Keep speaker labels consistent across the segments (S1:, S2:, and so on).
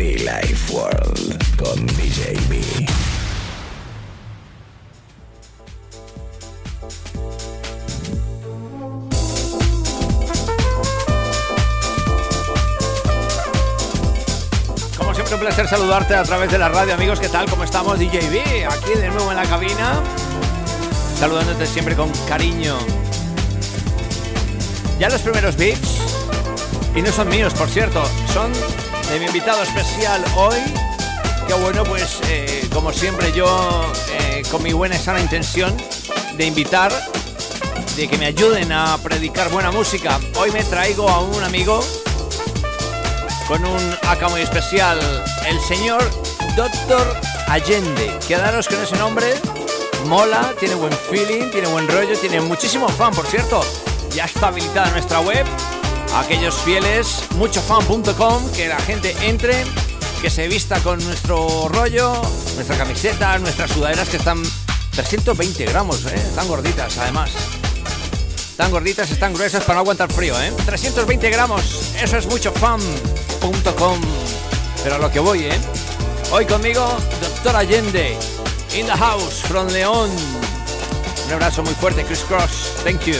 S1: Be Life World con DJ B.
S2: Como siempre, un placer saludarte a través de la radio, amigos. ¿Qué tal? ¿Cómo estamos? DJ B, aquí de nuevo en la cabina. Saludándote siempre con cariño. Ya los primeros beats, y no son míos, por cierto, son de mi invitado especial hoy. Que bueno, pues eh, como siempre, yo eh, con mi buena y sana intención de invitar, de que me ayuden a predicar buena música. Hoy me traigo a un amigo con un acá muy especial, el señor Doctor Allende. Quedaros con ese nombre, mola, tiene buen feeling, tiene buen rollo, tiene muchísimo fan, por cierto. Ya está habilitada nuestra web, aquellos fieles, muchofan.com, que la gente entre, que se vista con nuestro rollo, nuestra camiseta, nuestras sudaderas que están 320 gramos, ¿eh? están gorditas además. Están gorditas, están gruesas para no aguantar frío, ¿eh? 320 gramos, eso es mucho fan.com. Pero a lo que voy, ¿eh? Hoy conmigo, Doctor Allende, in the house, from León. Un abrazo muy fuerte, Chris Cross. Thank you.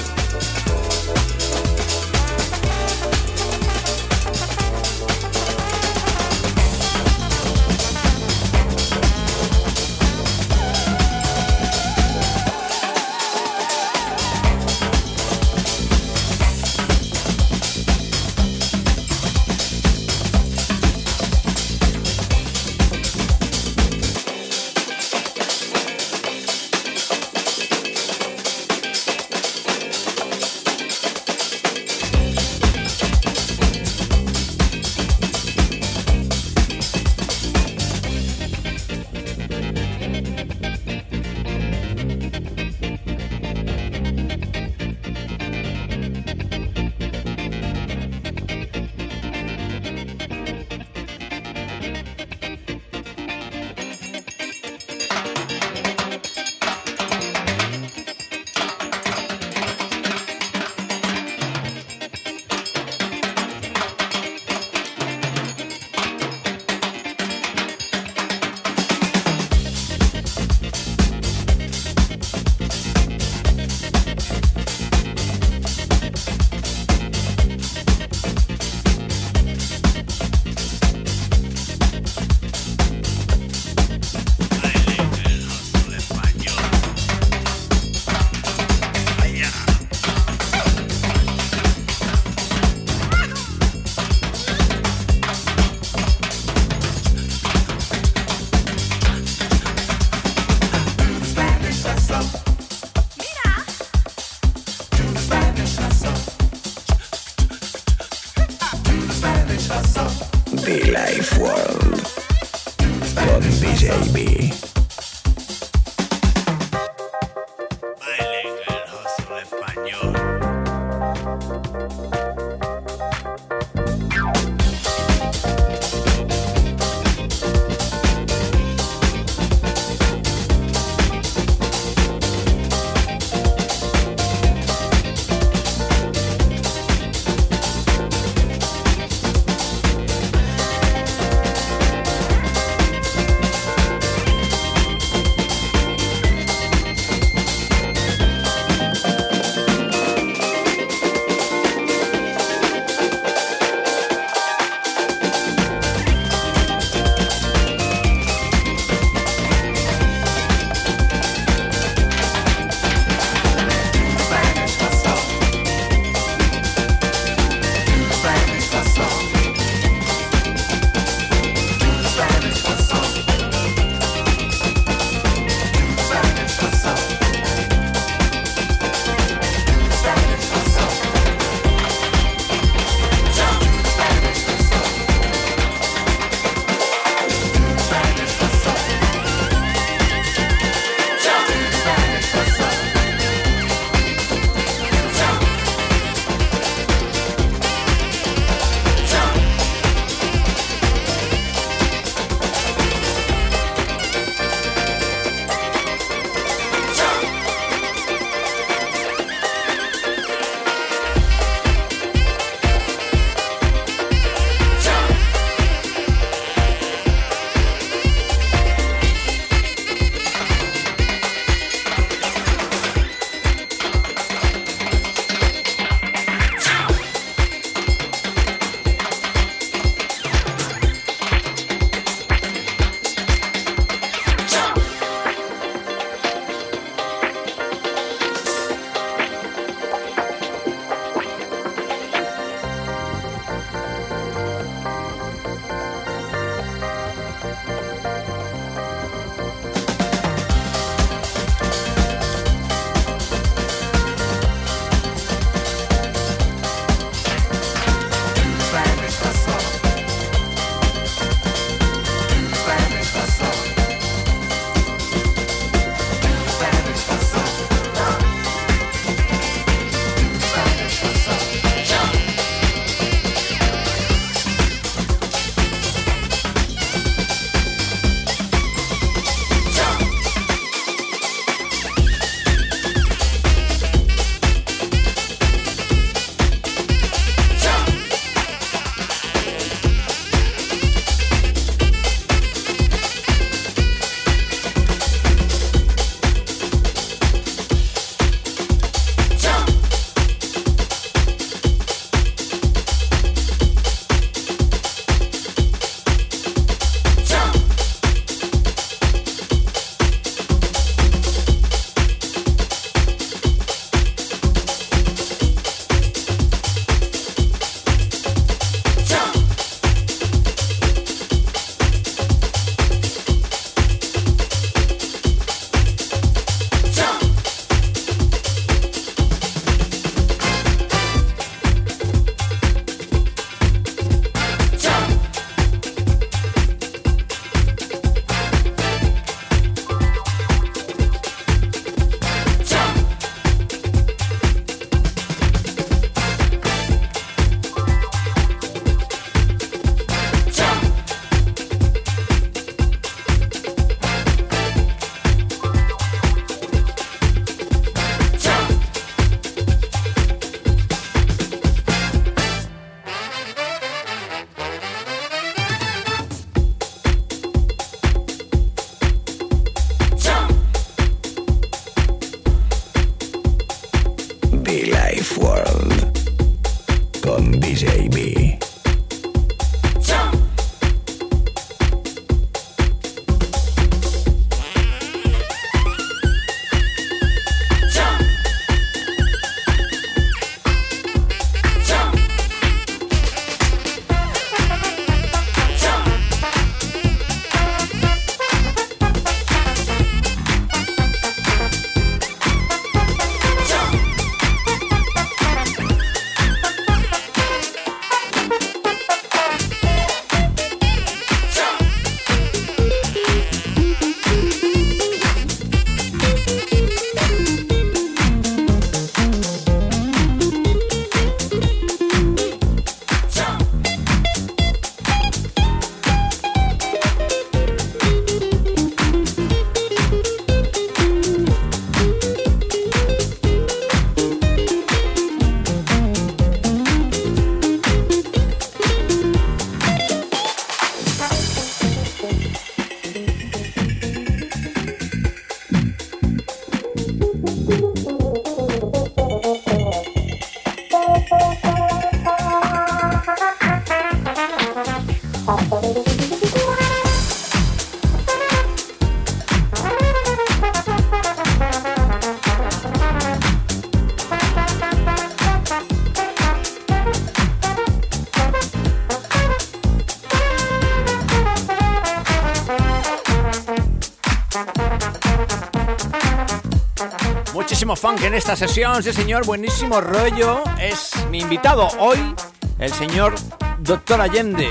S2: Funk en esta sesión, sí señor, buenísimo rollo. Es mi invitado hoy, el señor Doctor Allende.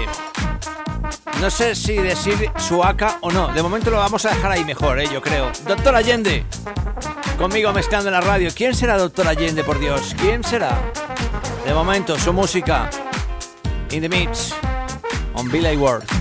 S2: No sé si decir suaca o no, de momento lo vamos a dejar ahí mejor, ¿eh? yo creo. Doctor Allende, conmigo mezclando en la radio. ¿Quién será Doctor Allende, por Dios? ¿Quién será? De momento, su música. In the Mix, on Billy World.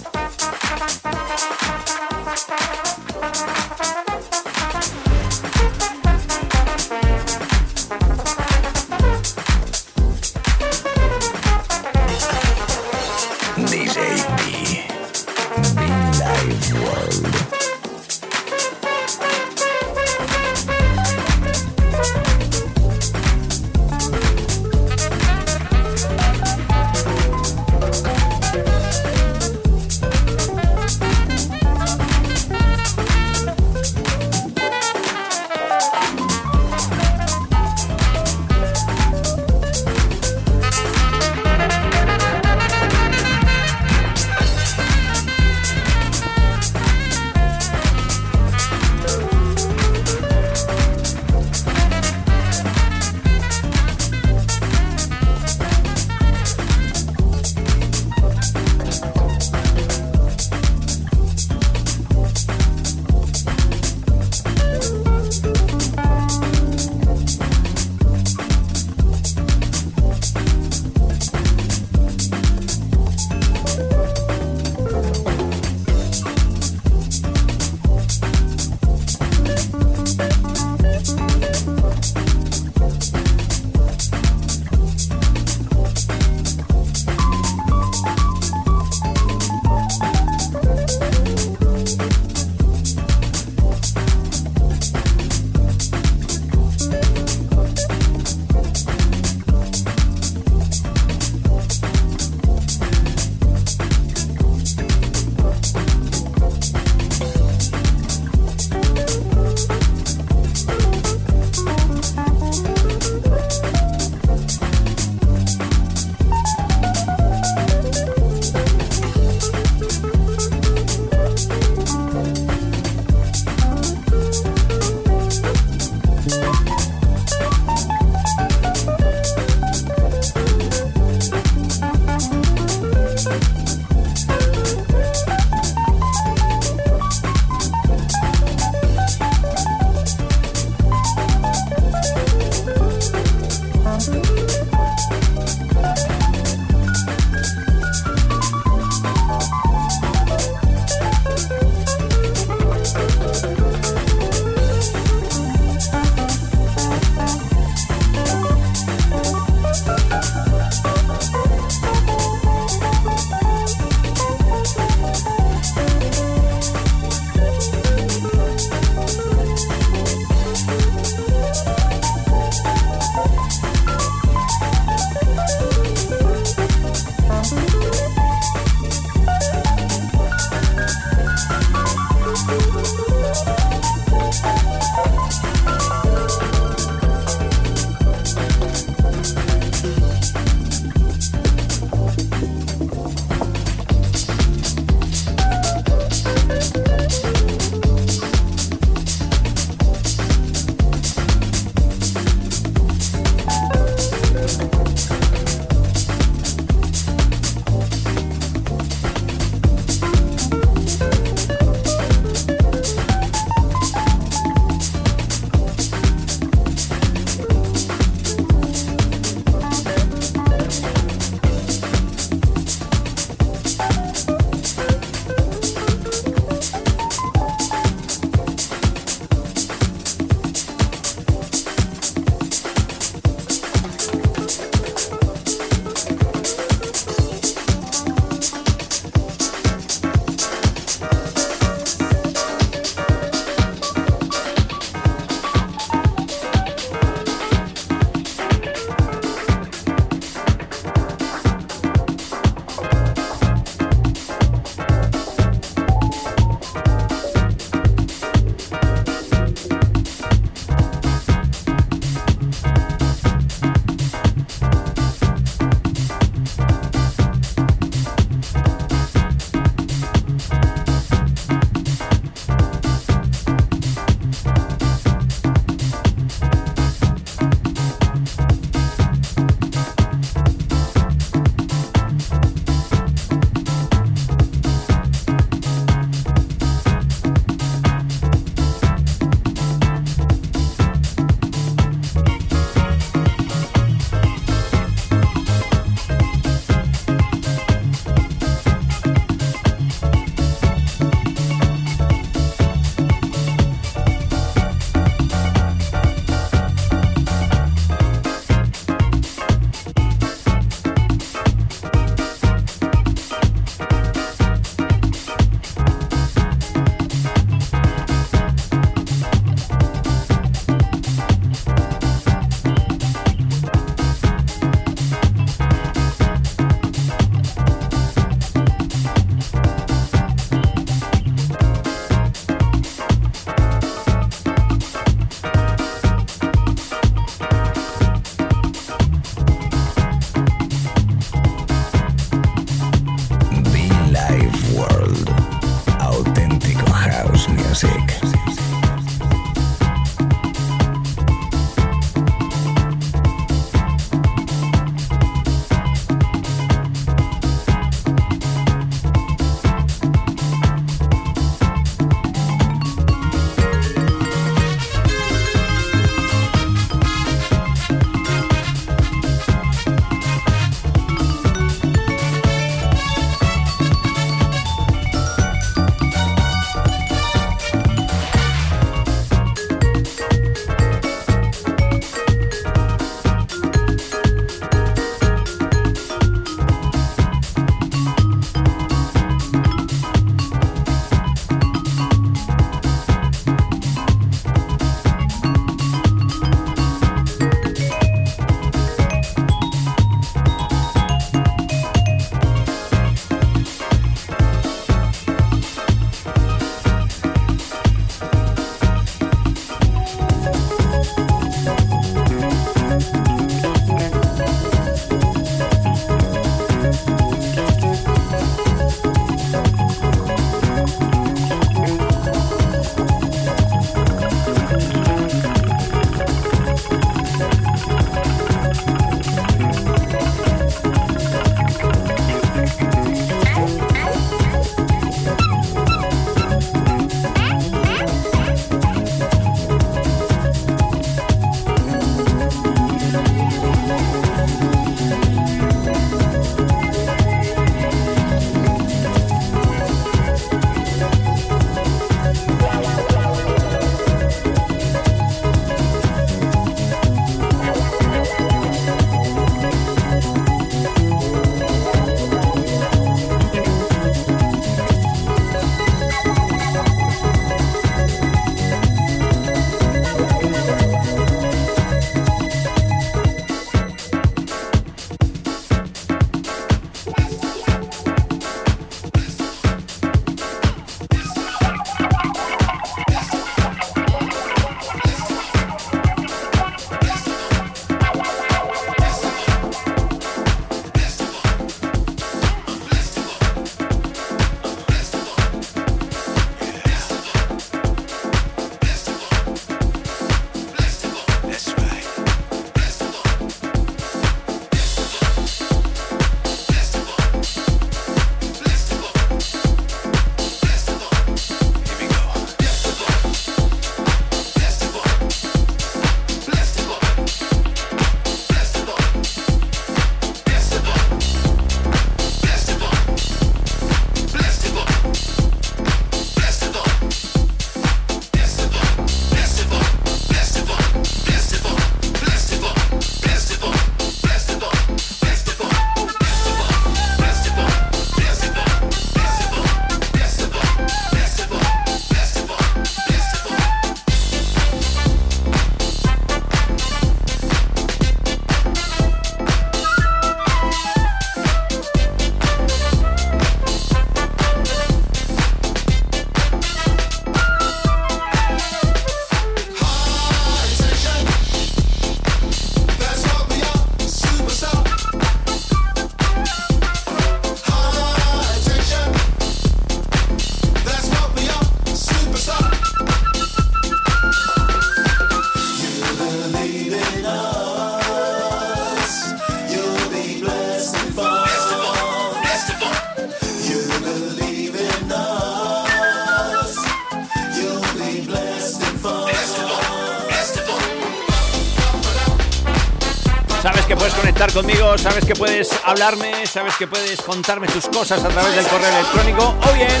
S2: Sabes que puedes hablarme, sabes que puedes contarme tus cosas a través del correo electrónico o bien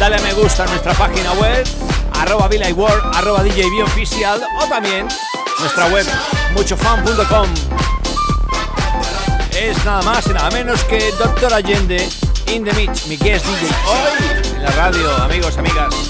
S2: dale a me gusta a nuestra página web arroba World, arroba DJB oficial o también nuestra web muchofan.com. Es nada más y nada menos que Doctor Allende in the Mix, mi guest DJ hoy en la radio, amigos, amigas.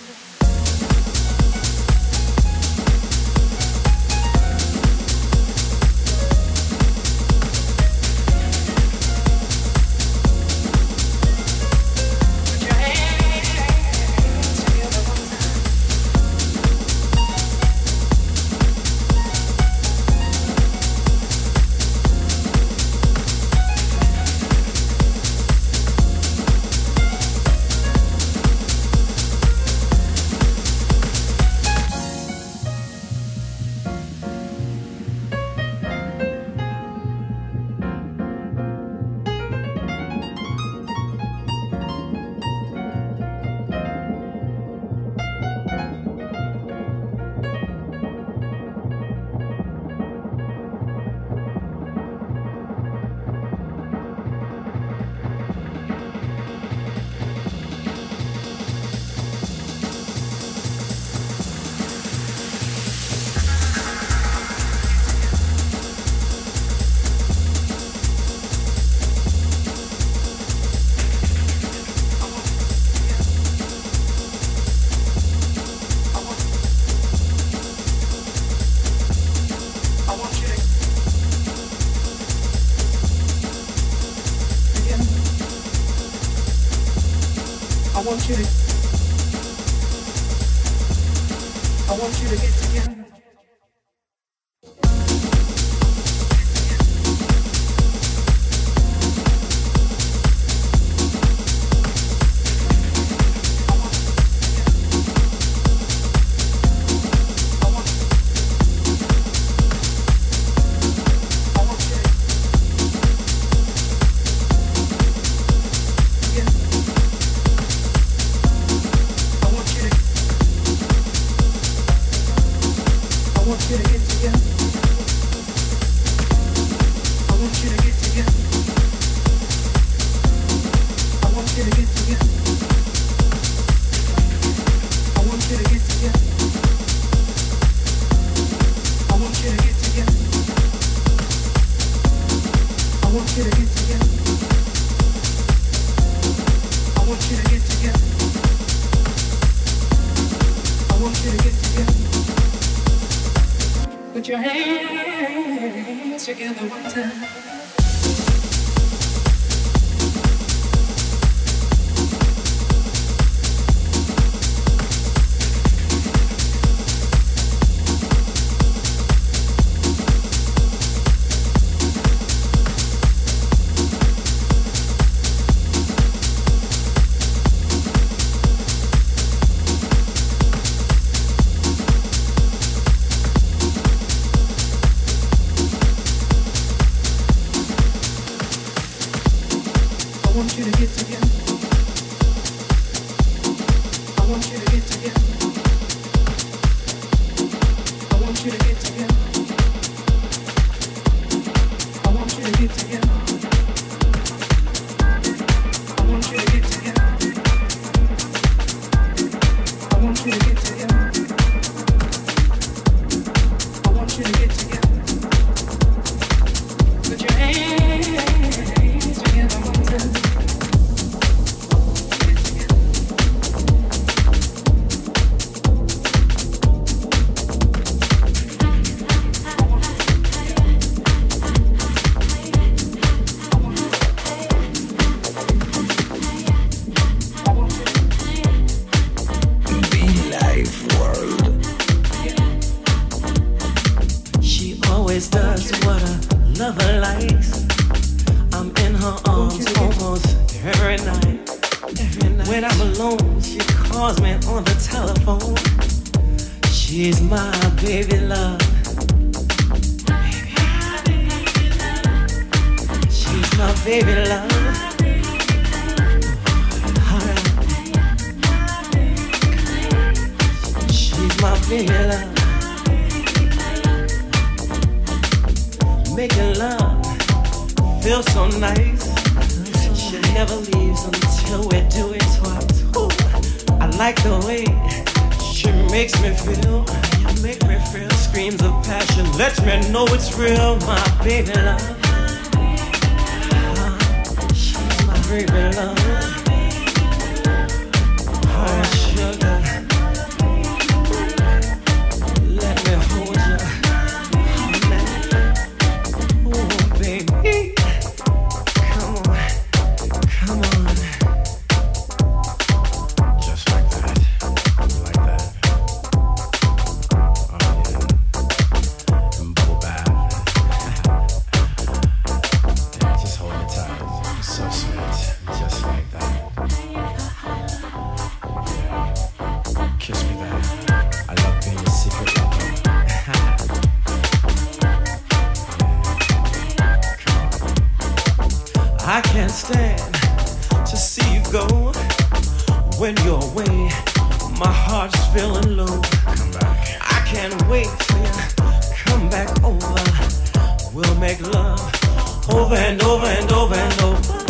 S3: Away, my heart's feeling low. Come back. I can't wait for you. Come back over. We'll make love over and over and over and over.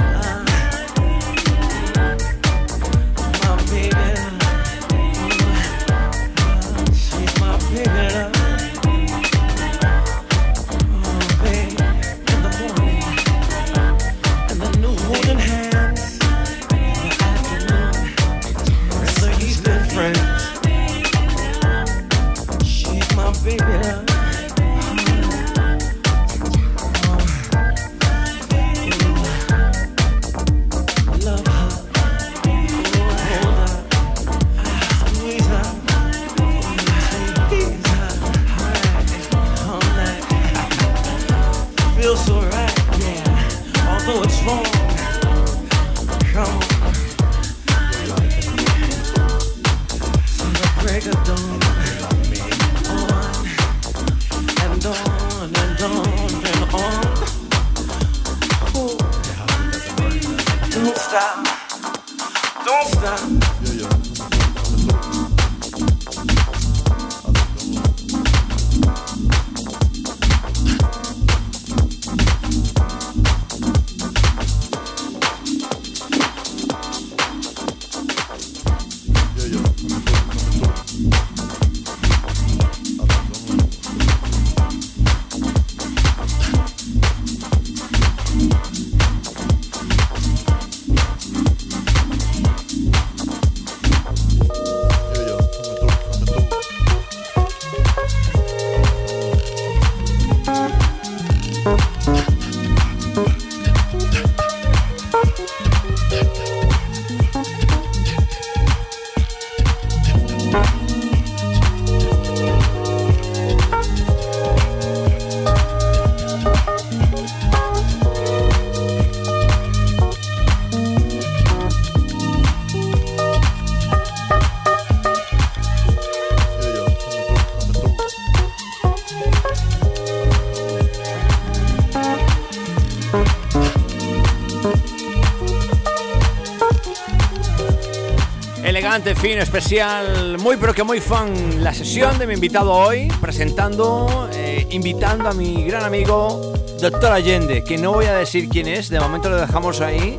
S2: Fino, especial, muy pero que muy fan la sesión de mi invitado hoy, presentando, eh, invitando a mi gran amigo Doctor Allende, que no voy a decir quién es, de momento lo dejamos ahí,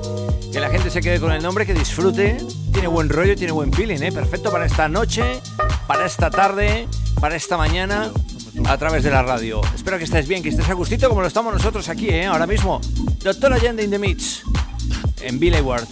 S2: que la gente se quede con el nombre, que disfrute, tiene buen rollo, tiene buen feeling, ¿eh? perfecto para esta noche, para esta tarde, para esta mañana, a través de la radio. Espero que estés bien, que estés a gustito como lo estamos nosotros aquí, ¿eh? ahora mismo. Doctor Allende in the Mix, en Billy Ward.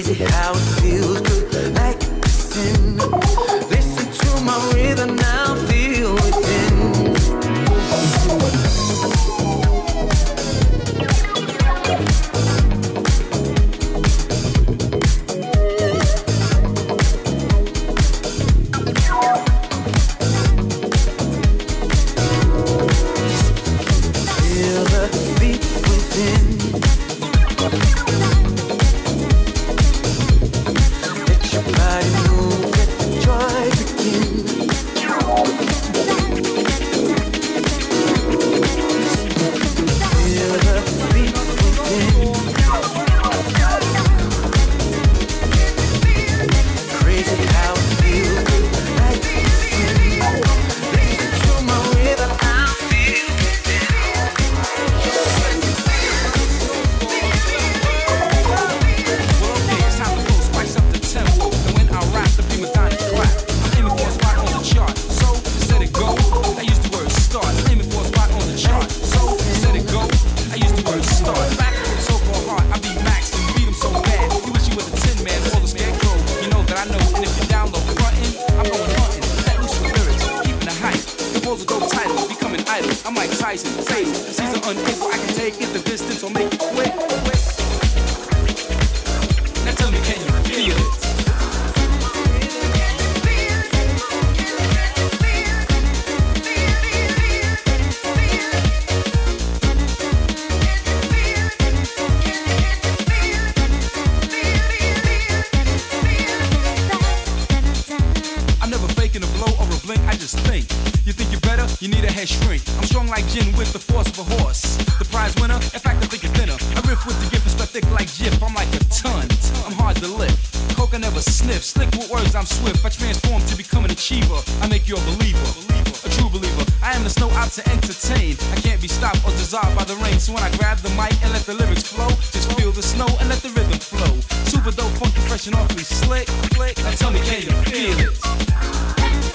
S4: Crazy how it feels good, like sin.
S5: Thinner. I riff with the gift, it's thick like Jif. I'm like a ton, I'm hard to lift. Coke I never sniff, slick with words, I'm swift. I transform to become an achiever. I make you a believer, a true believer. I am the snow out to entertain. I can't be stopped or dissolved by the rain. So when I grab the mic and let the lyrics flow, just feel the snow and let the rhythm flow. Super dope, funky, fresh and awfully slick. Now tell me, can you feel it?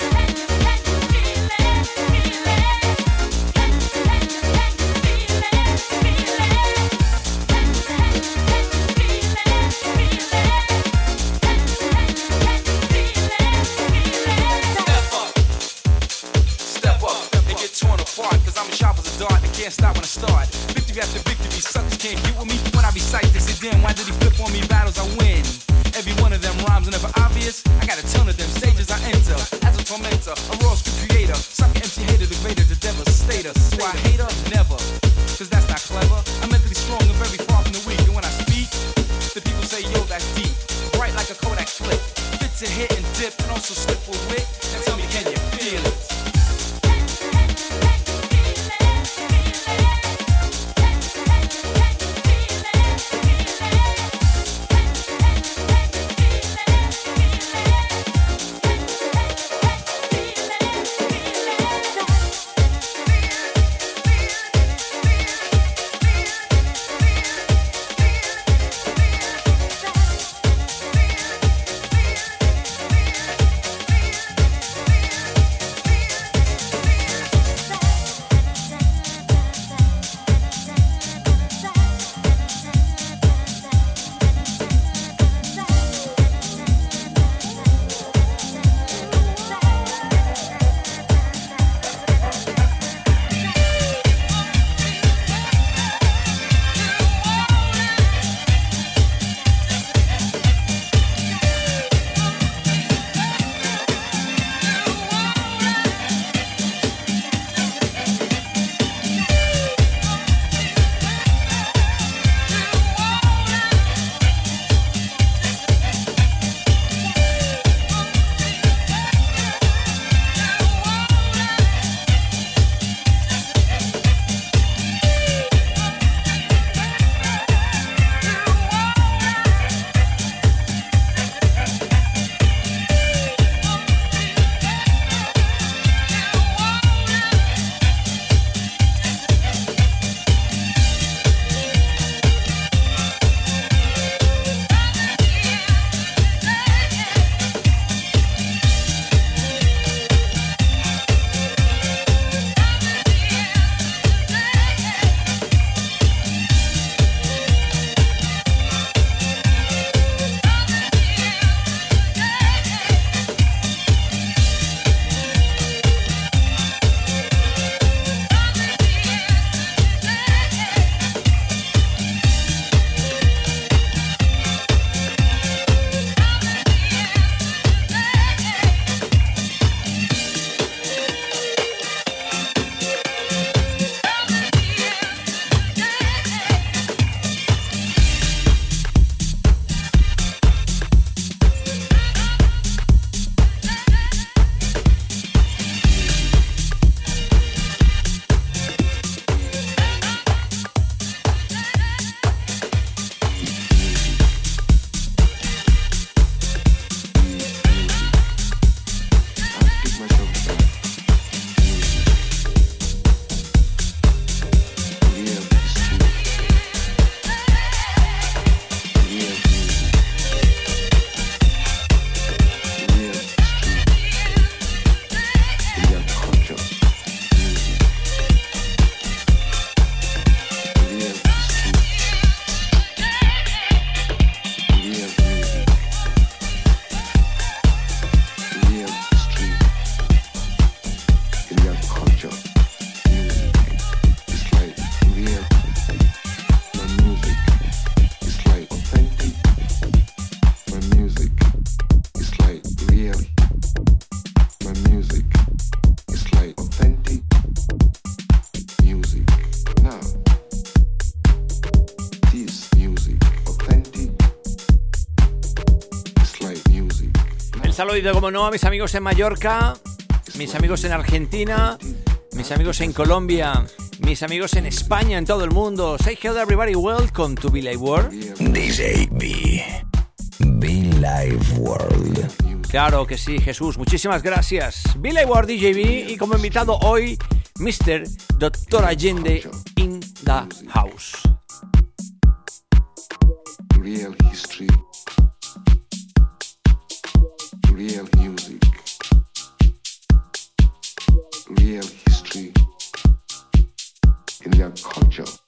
S5: After victory, suckers can't get with me. When I recite this, say, damn, why did he flip on me? Battles I win. Every one of them rhymes are never obvious. I got a ton of them stages I enter. As a tormentor, a raw script creator. Sucker MC hater, degrader, the devastator. Do I hate her? Never. Cause that's not clever. I'm mentally strong and very far from the weak. And when I speak, the people say, yo, that's deep. Bright like a Kodak flip. Fits a hit and dip and also slip with wit.
S2: Saludito, como no, a mis amigos en Mallorca, mis amigos en Argentina, mis amigos en Colombia, mis amigos en España, en todo el mundo. Say hello everybody, welcome to Be Live World.
S1: DJ B. Be Live World.
S2: Claro que sí, Jesús, muchísimas gracias. Be Live World DJB y como invitado hoy, Mr. Dr. Allende in the house.
S6: Real history. Real music. Real history in their culture.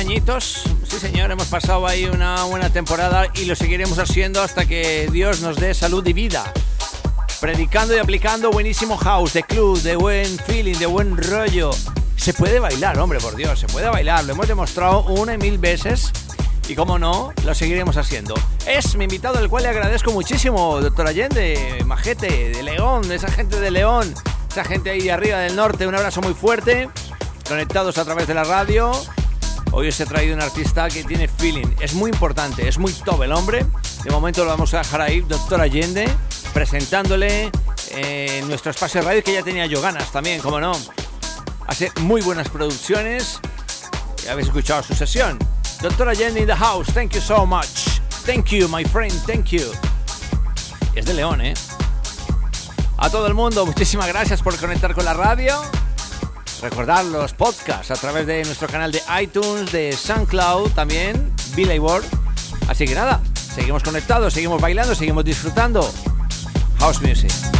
S2: Añitos. Sí, señor, hemos pasado ahí una buena temporada y lo seguiremos haciendo hasta que Dios nos dé salud y vida. Predicando y aplicando buenísimo house, de club, de buen feeling, de buen rollo. Se puede bailar, hombre, por Dios, se puede bailar. Lo hemos demostrado una y mil veces y como no, lo seguiremos haciendo. Es mi invitado, al cual le agradezco muchísimo, doctor Allende, Majete, de León, esa gente de León, esa gente ahí de arriba del norte. Un abrazo muy fuerte, conectados a través de la radio. Hoy os he traído un artista que tiene feeling, es muy importante, es muy top el hombre. De momento lo vamos a dejar ahí, doctor Allende, presentándole en nuestro espacio radio que ya tenía yo ganas también, como no. Hace muy buenas producciones. Ya habéis escuchado su sesión. Doctor Allende in the house, thank you so much. Thank you, my friend, thank you. Es de León, ¿eh? A todo el mundo, muchísimas gracias por conectar con la radio. Recordar los podcasts a través de nuestro canal de iTunes, de SoundCloud también, Billboard. Así que nada, seguimos conectados, seguimos bailando, seguimos disfrutando.
S1: House Music.